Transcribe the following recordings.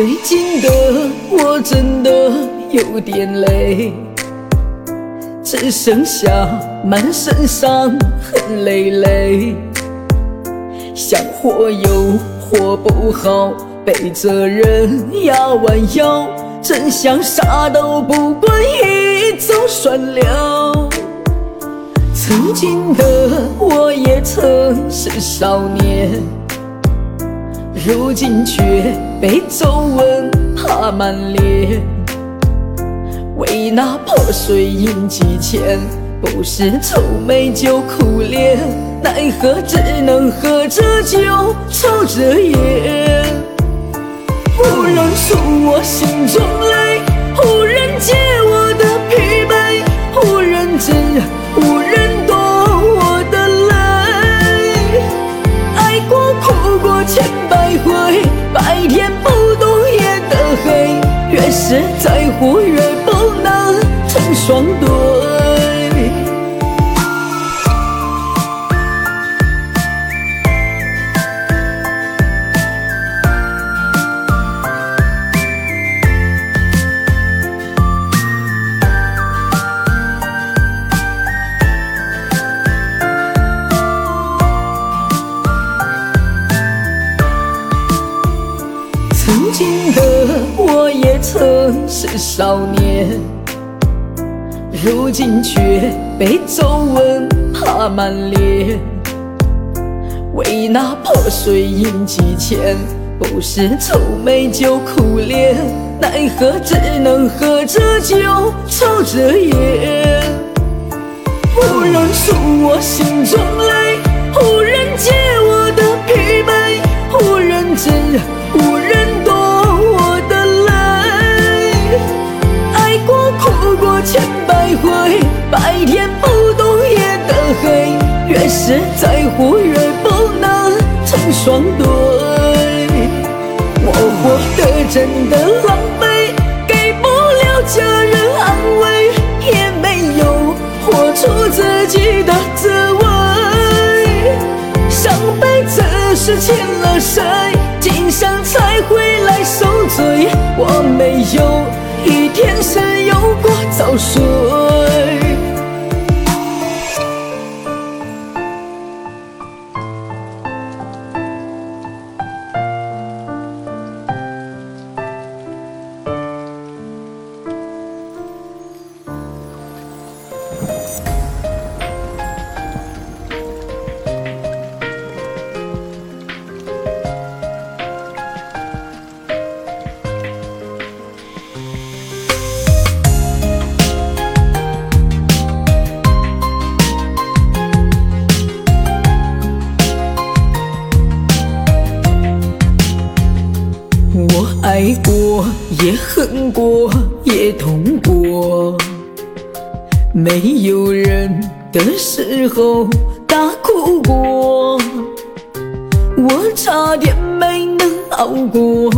最近的我真的有点累，只剩下满身伤痕累累，想活又活不好，背着人压弯腰，真想啥都不管，一走算了。曾经的我也曾是少年，如今却被皱纹爬满脸。为那破碎印记钱，不是愁眉就苦脸，奈何只能喝着酒，抽着烟。不让诉我心中泪，越在乎越不能成双对。是少年，如今却被皱纹爬满脸。为那破碎印记钱，不是愁眉就苦脸，奈何只能喝着酒，抽着烟。无人诉我心中泪，无人解我的疲惫，无人知，是在乎越不能成双对。我活得真的狼狈，给不了家人安慰，也没有活出自己的滋味。上辈子是欠了谁，今生才会来受罪。我没有一天是有过早睡。差点没能熬过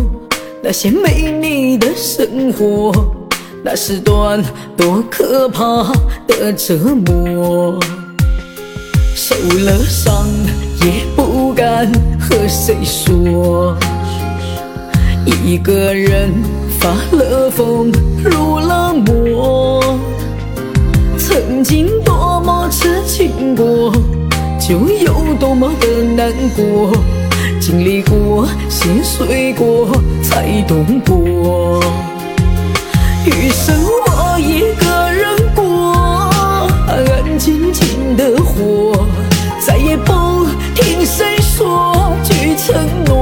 那些没你的生活，那是段多可怕的折磨。受了伤也不敢和谁说。一个人发了疯，入了魔。曾经多么痴情过，就有多么的难过。经历过，心碎过，才懂过。余生我一个人过，安安静静的活，再也不听谁说句承诺。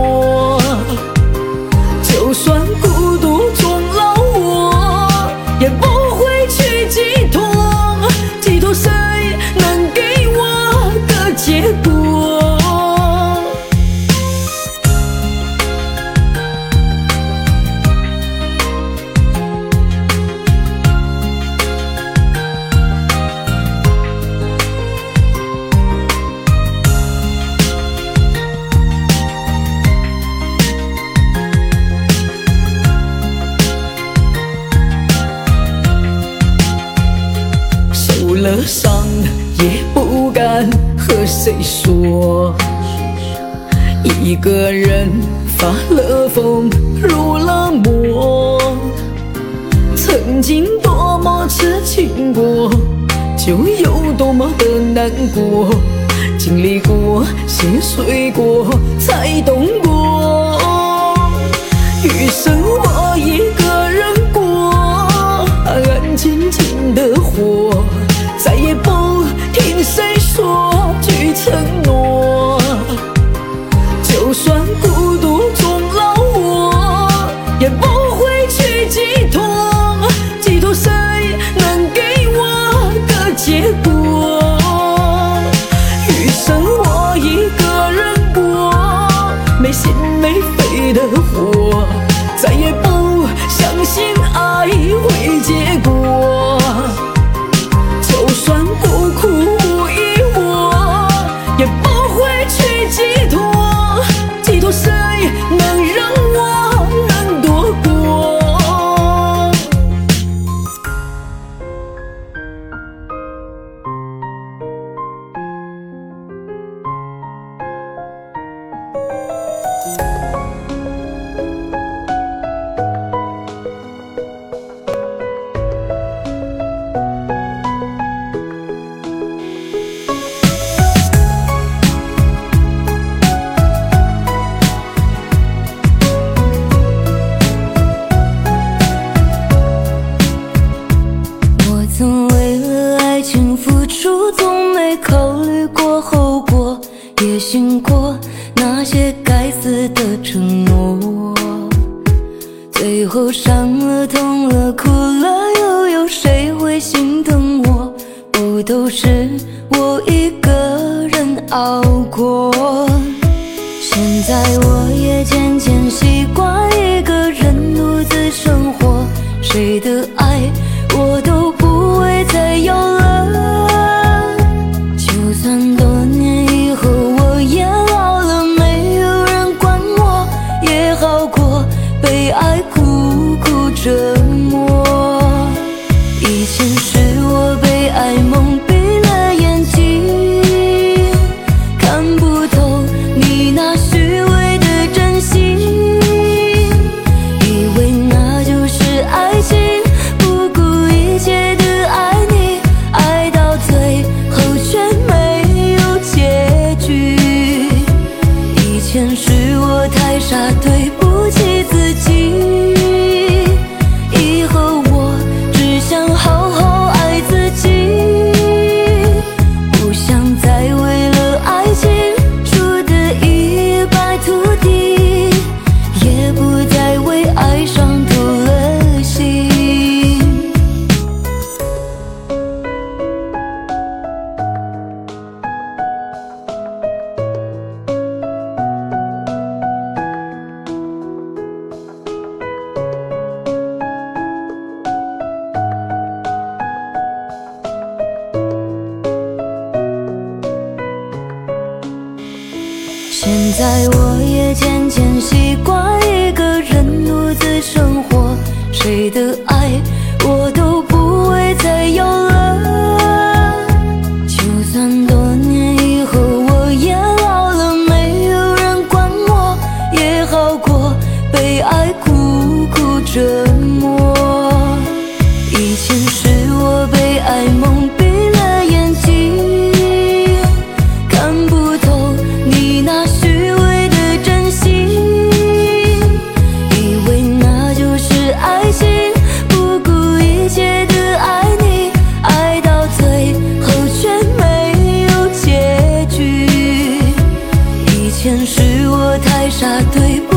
一个人发了疯，入了魔，曾经多么痴情过，就有多么的难过，经历过，心碎过，才懂过。余生我。Ra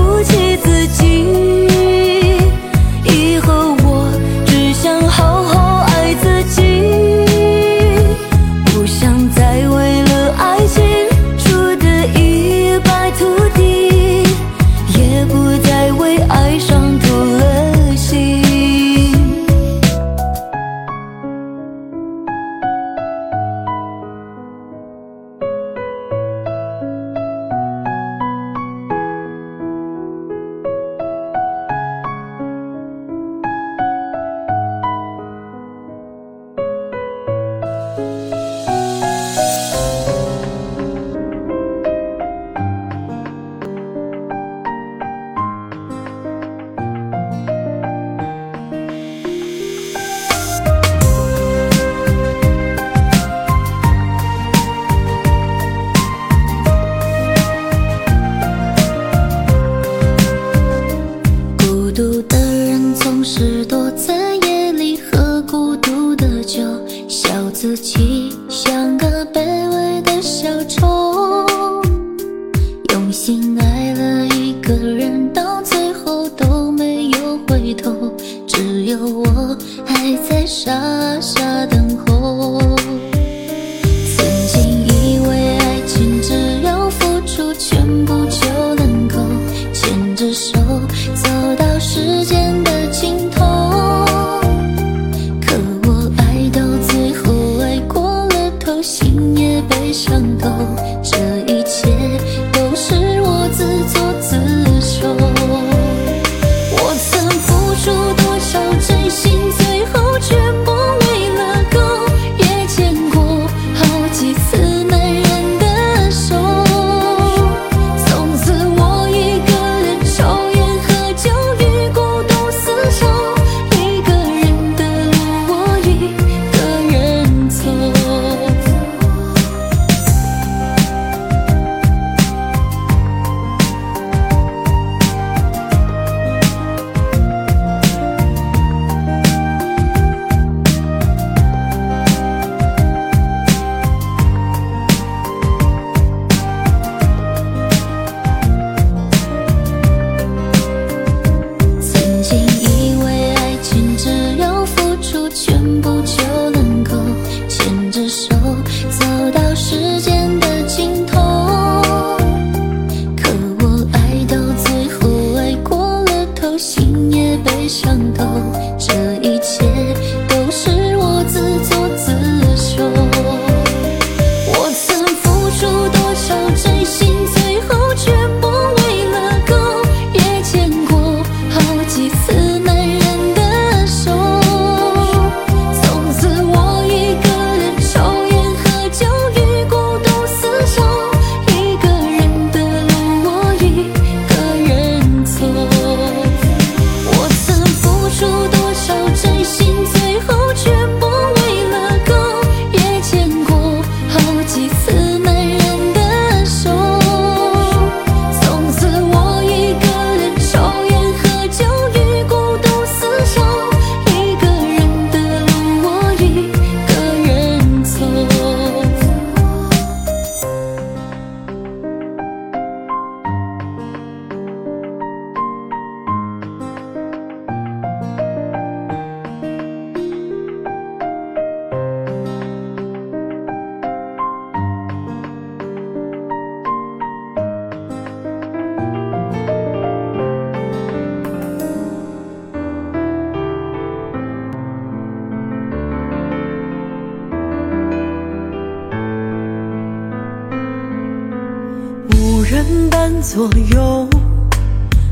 左右，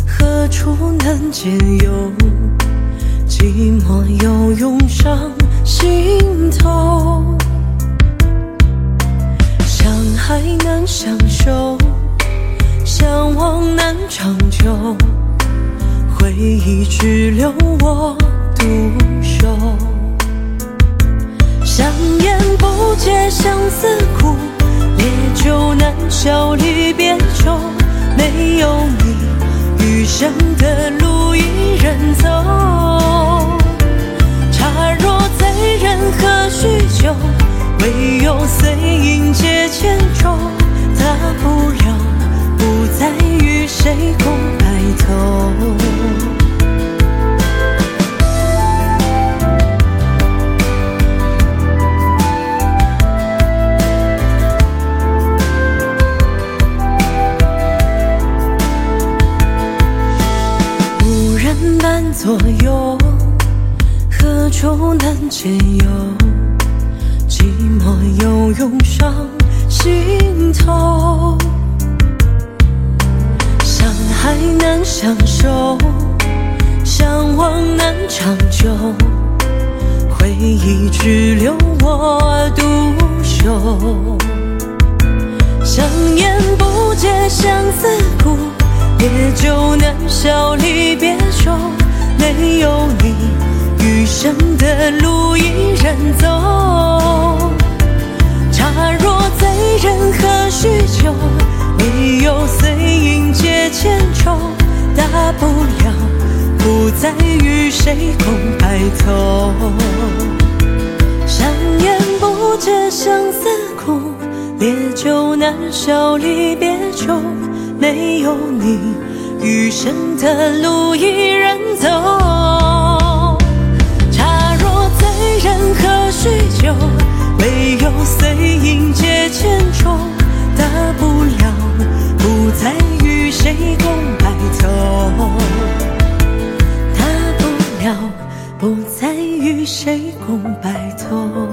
何处能解忧？寂寞又涌上心头，相爱难相守，相望难长久，回忆只留我独守。香烟不解相思苦，烈酒难消离别愁。没有你，余生的路一人走。茶若醉人何须酒？唯有碎银解千愁。大不了不再与谁共白头。左右，何处能解忧？寂寞又涌上心头，相爱难相守，相望难长久，回忆只留我独守。香烟不解相思苦，烈酒难消离别愁。没有你，余生的路一人走。茶若醉人何须酒？唯有碎银解千愁。大不了不再与谁共白头。香烟不解相思苦，烈酒难消离别愁。没有你，余生的路一人走。茶若醉人何须酒？唯有碎银解千愁。大不了不再与谁共白头。大不了不再与谁共白头。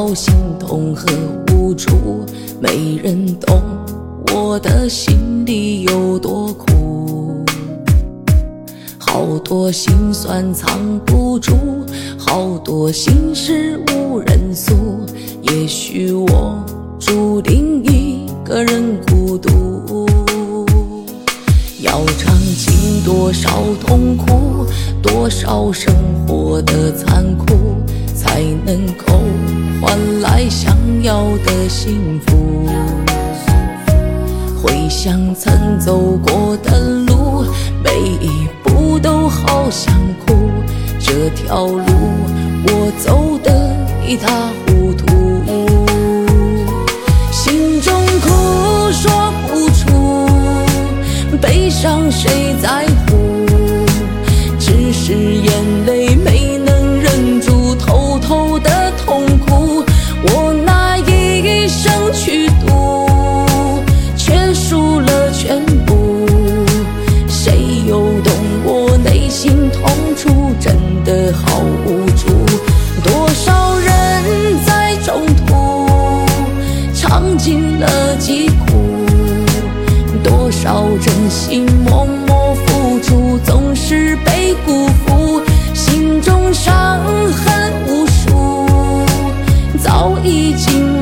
冒险。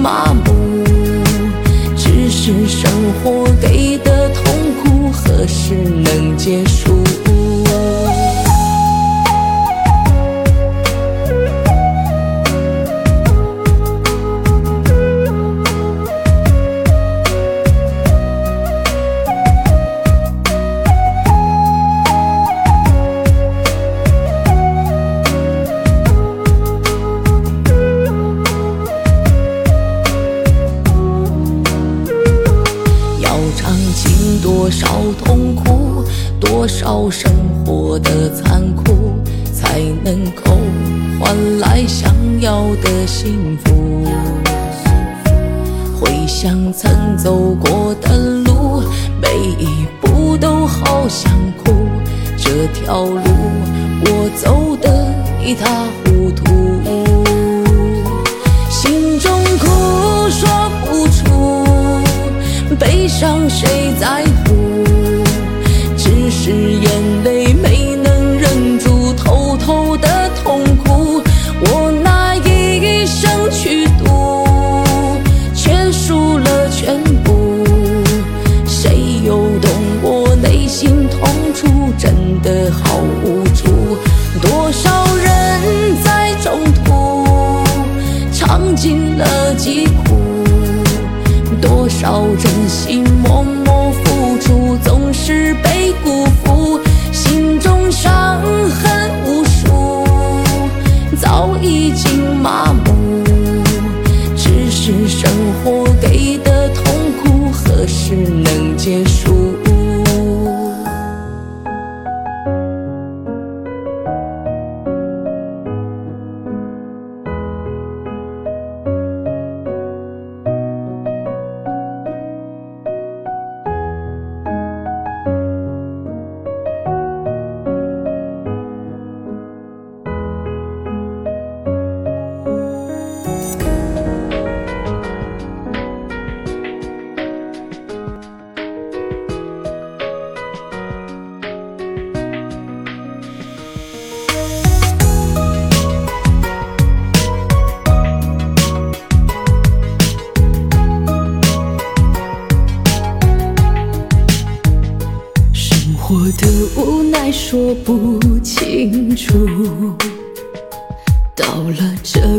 麻木只是生活给的痛苦何时能结束？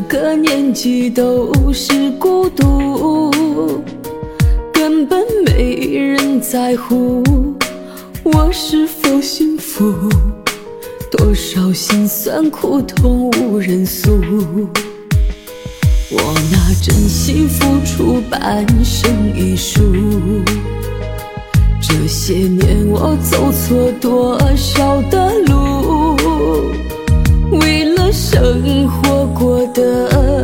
个年纪都是孤独，根本没人在乎我是否幸福，多少辛酸苦痛无人诉。我拿真心付出半生一输。这些年我走错多少的路，生活过得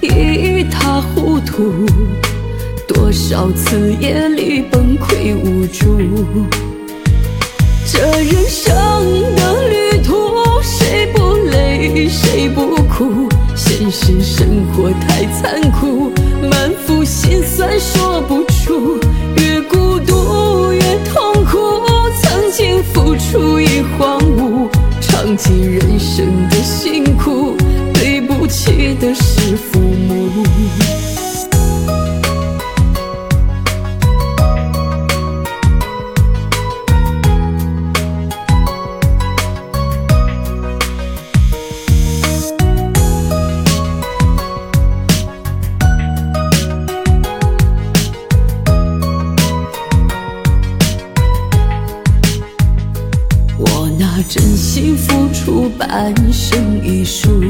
一塌糊涂，多少次夜里崩溃无助。这人生的旅途，谁不累谁不苦？现实生活太残酷，满腹心酸说不忘记人生的辛苦，对不起的是父母。出半生一输，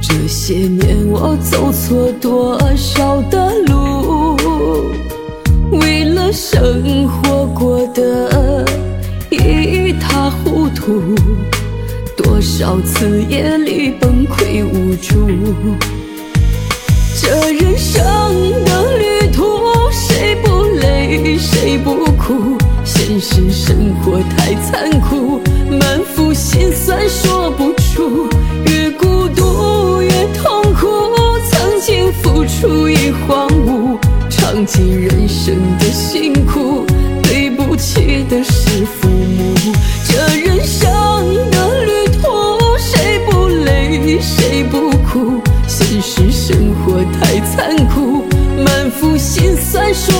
这些年我走错多少的路，为了生活过得一塌糊涂，多少次夜里崩溃无助。这人生的旅途，谁不累谁不苦？现实生活太残酷，心酸说不出，越孤独越痛苦。曾经付出已荒芜，尝尽人生的辛苦，对不起的是父母。这人生的旅途，谁不累谁不苦？现实生活太残酷，满腹心酸说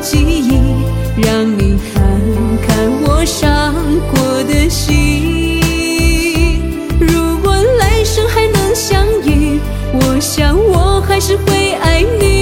记忆让你看看我伤过的心。如果来生还能相遇我想我还是会爱你。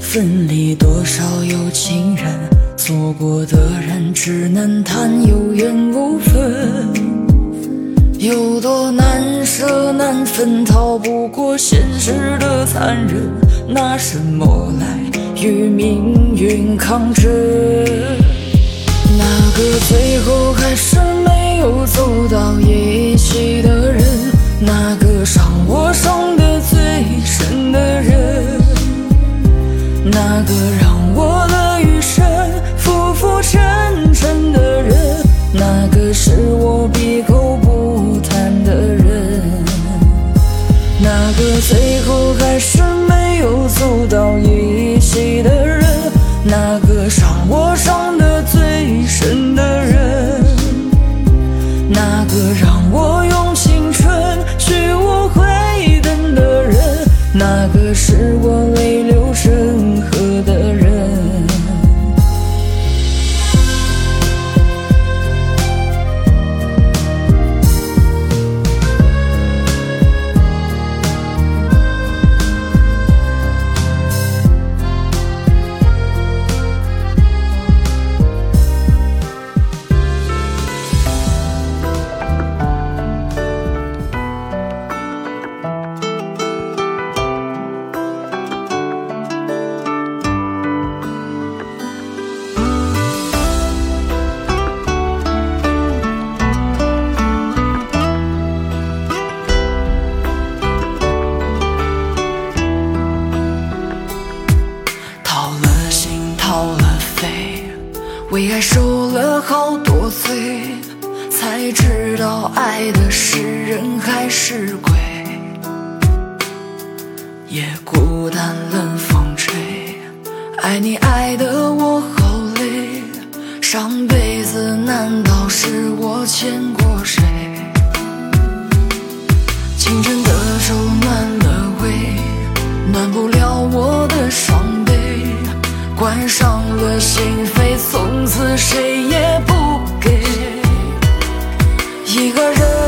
分离多少有情人，错过的人只能叹有缘无分。有多难舍难分，逃不过现实的残忍，拿什么来与命运抗争？那个最后还是没有走到一起的人，那个伤我伤得最深的人，那个让我的余生浮浮沉沉的人，那个是我闭口不谈的人，那个最后还是没有走到一起的人，那个伤我伤得最深的人，那个让我用青春去无悔等的人，那个是我泪流为爱受了好多罪，才知道爱的是人还是鬼。夜孤单，冷风吹，爱你爱得我好累，上辈子难道是我欠过谁？清晨的手暖了胃，暖不了我的伤悲，关上了心扉，从此谁也不给。一个人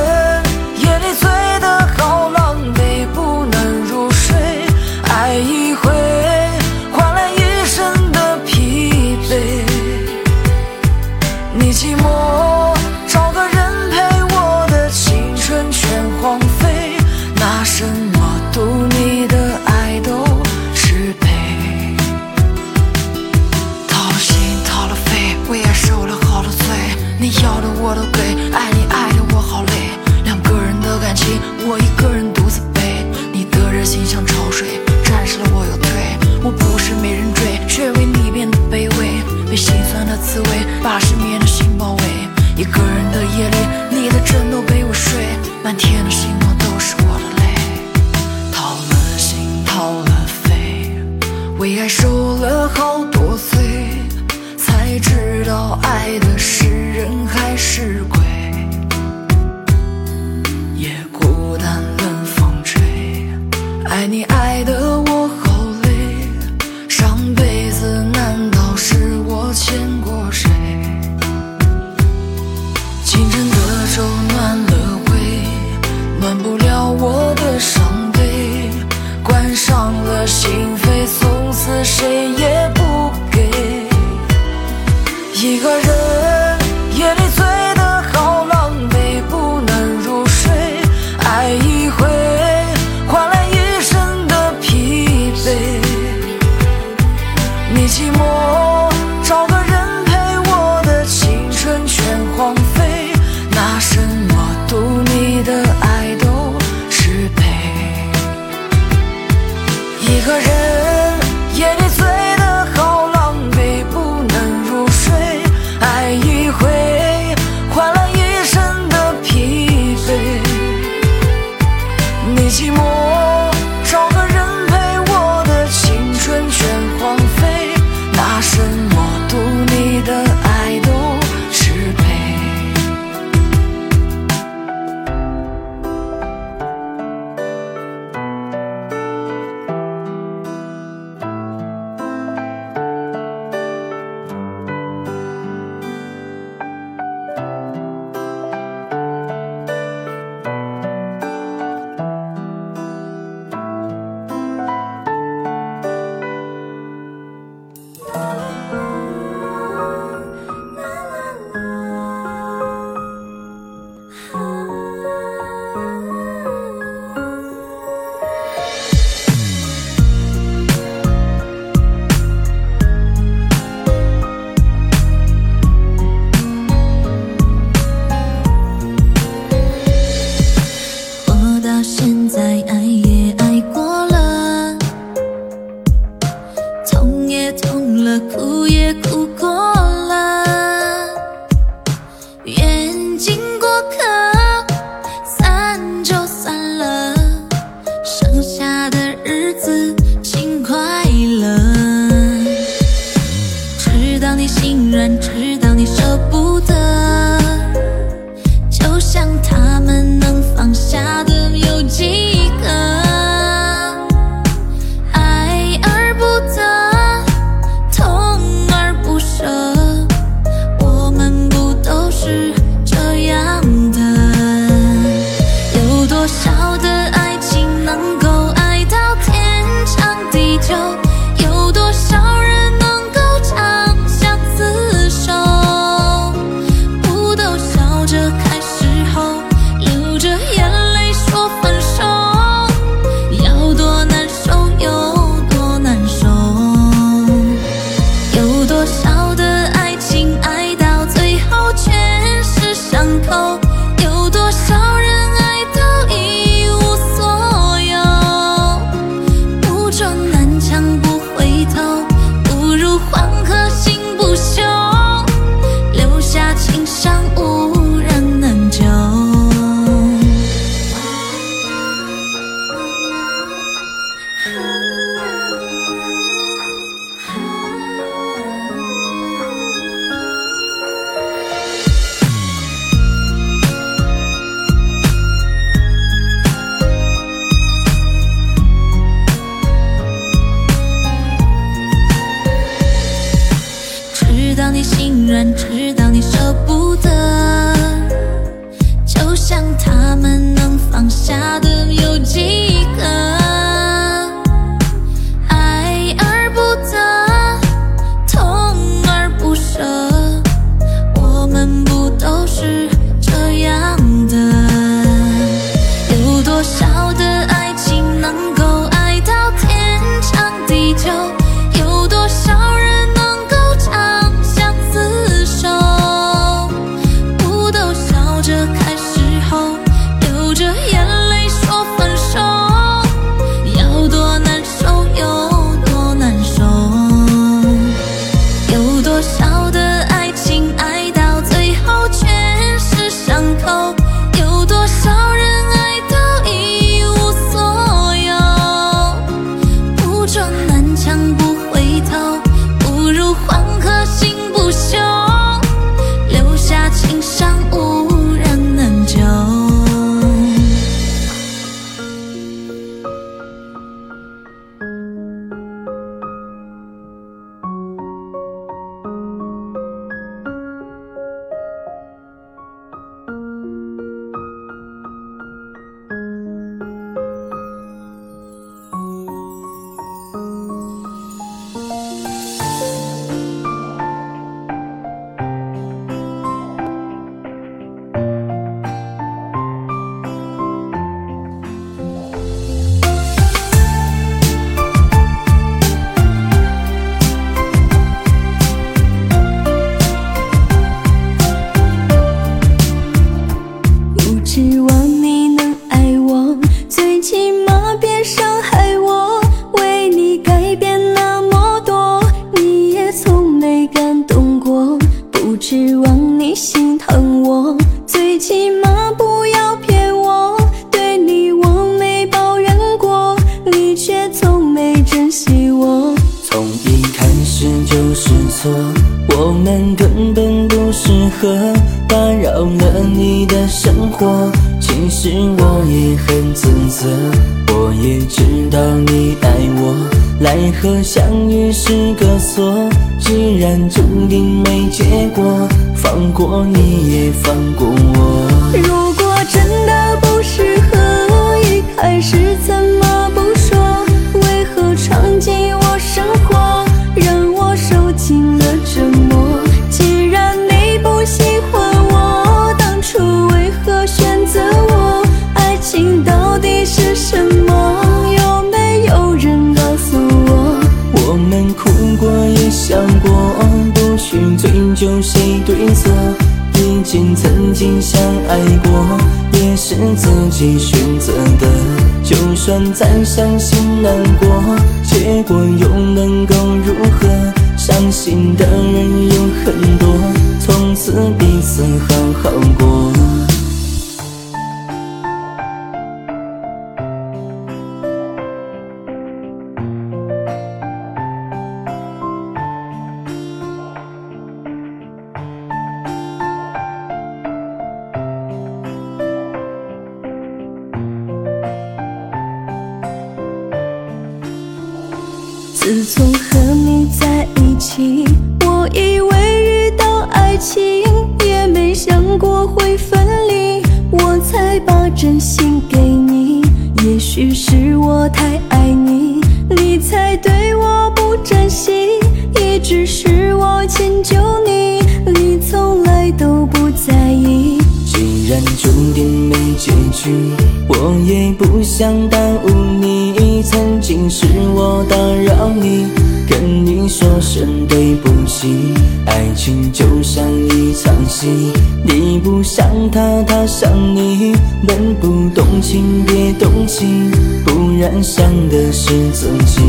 我也不想耽误你，曾经是我打扰你，跟你说声对不起。爱情就像一场戏，你不想他，他想你，能不动情别动情，不然伤的是自己。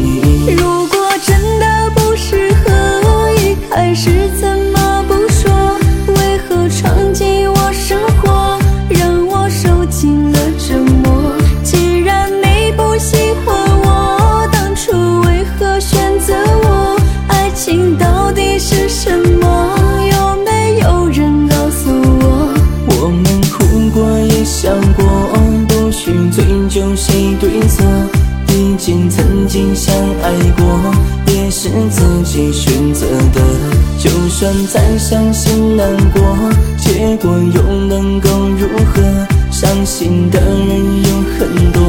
如果。再伤心难过，结果又能够如何？伤心的人有很多，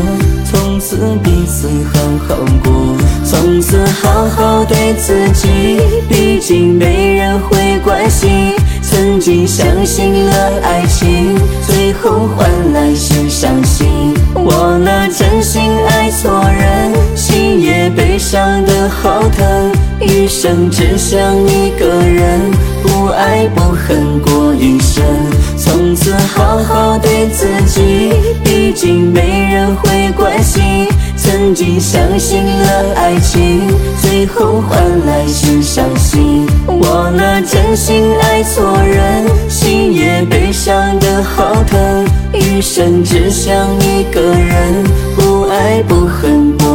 从此彼此好好过，从此好好对自己，毕竟没人会关心。曾经相信了爱情，最后换来是伤心。我那真心爱错人，心也被伤得好疼。一生只想一个人，不爱不恨过一生，从此好好对自己，已经没人会关心。曾经相信了爱情，最后换来是伤心。我那真心爱错人，心也被伤的好疼。一生只想一个人，不爱不恨不。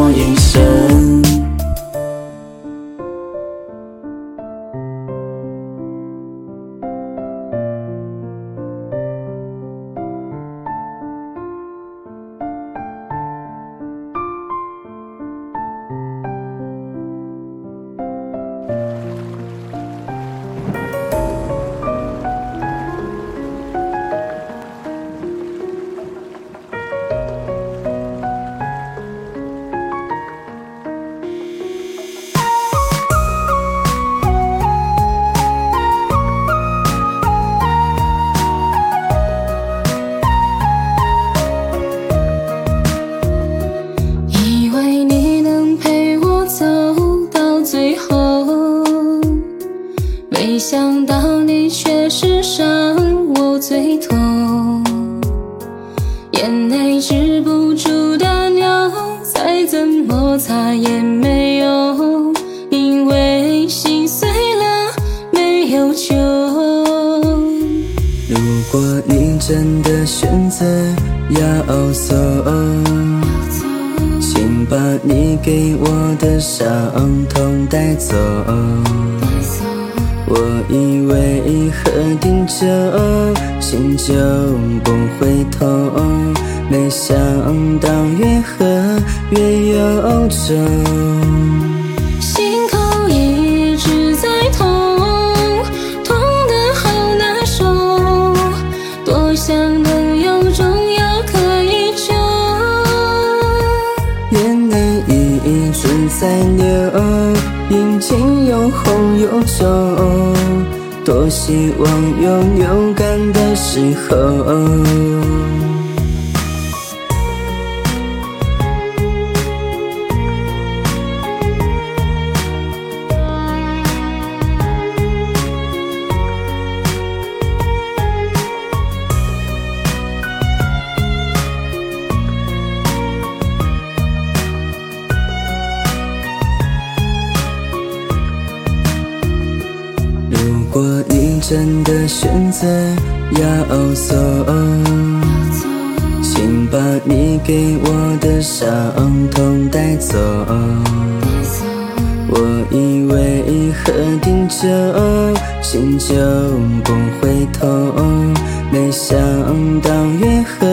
选择要走，请把你给我的伤痛带走。我以为喝点酒，心就不会痛，没想到越喝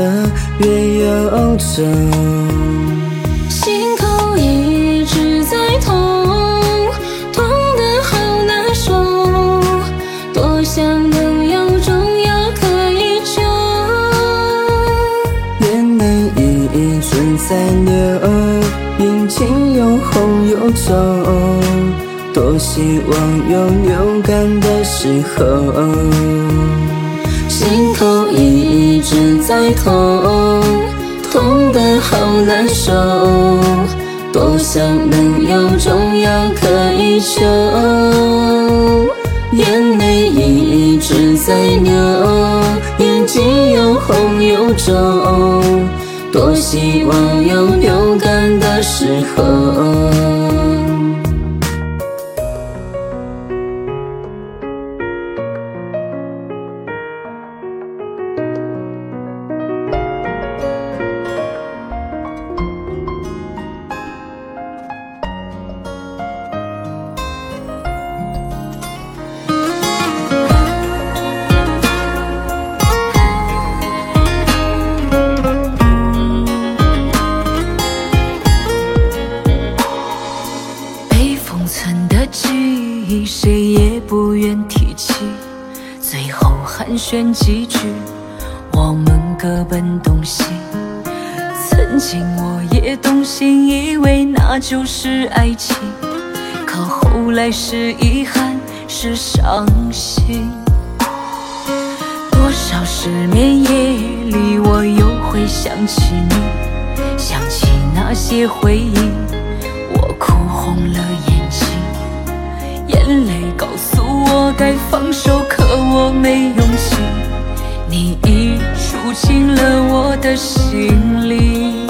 越有种。多希望有勇敢的时候，心头一直在痛，痛得好难受，多想能有种药可以救，眼泪一直在流，眼睛又红又肿。多希望有流感的时候。几句，我们各奔东西。曾经我也动心，以为那就是爱情，可后来是遗憾，是伤心。多少失眠夜里，我又会想起你，想起那些回忆，我哭红了眼睛，眼泪告诉我该放手，可我没勇气。你已住进了我的心里，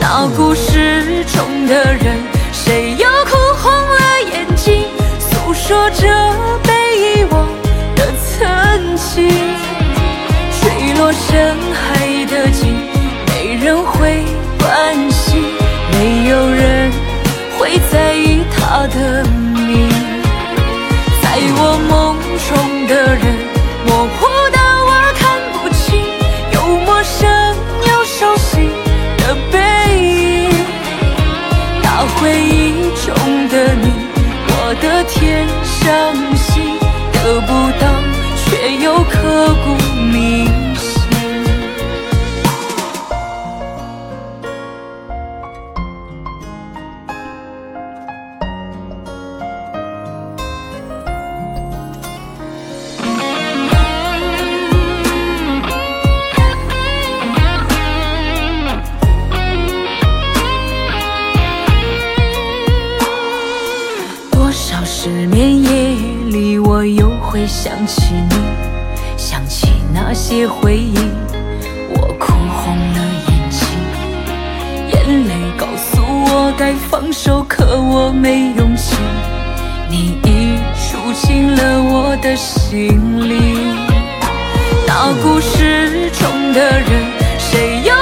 那故事中的人，谁又哭红了眼睛，诉说着被遗忘的曾经。坠落深海的鲸，没人会关心，没有人会在意他的失眠夜里，我又会想起你，想起那些回忆，我哭红了眼睛，眼泪告诉我该放手，可我没勇气。你已住进了我的心里，那故事中的人，谁又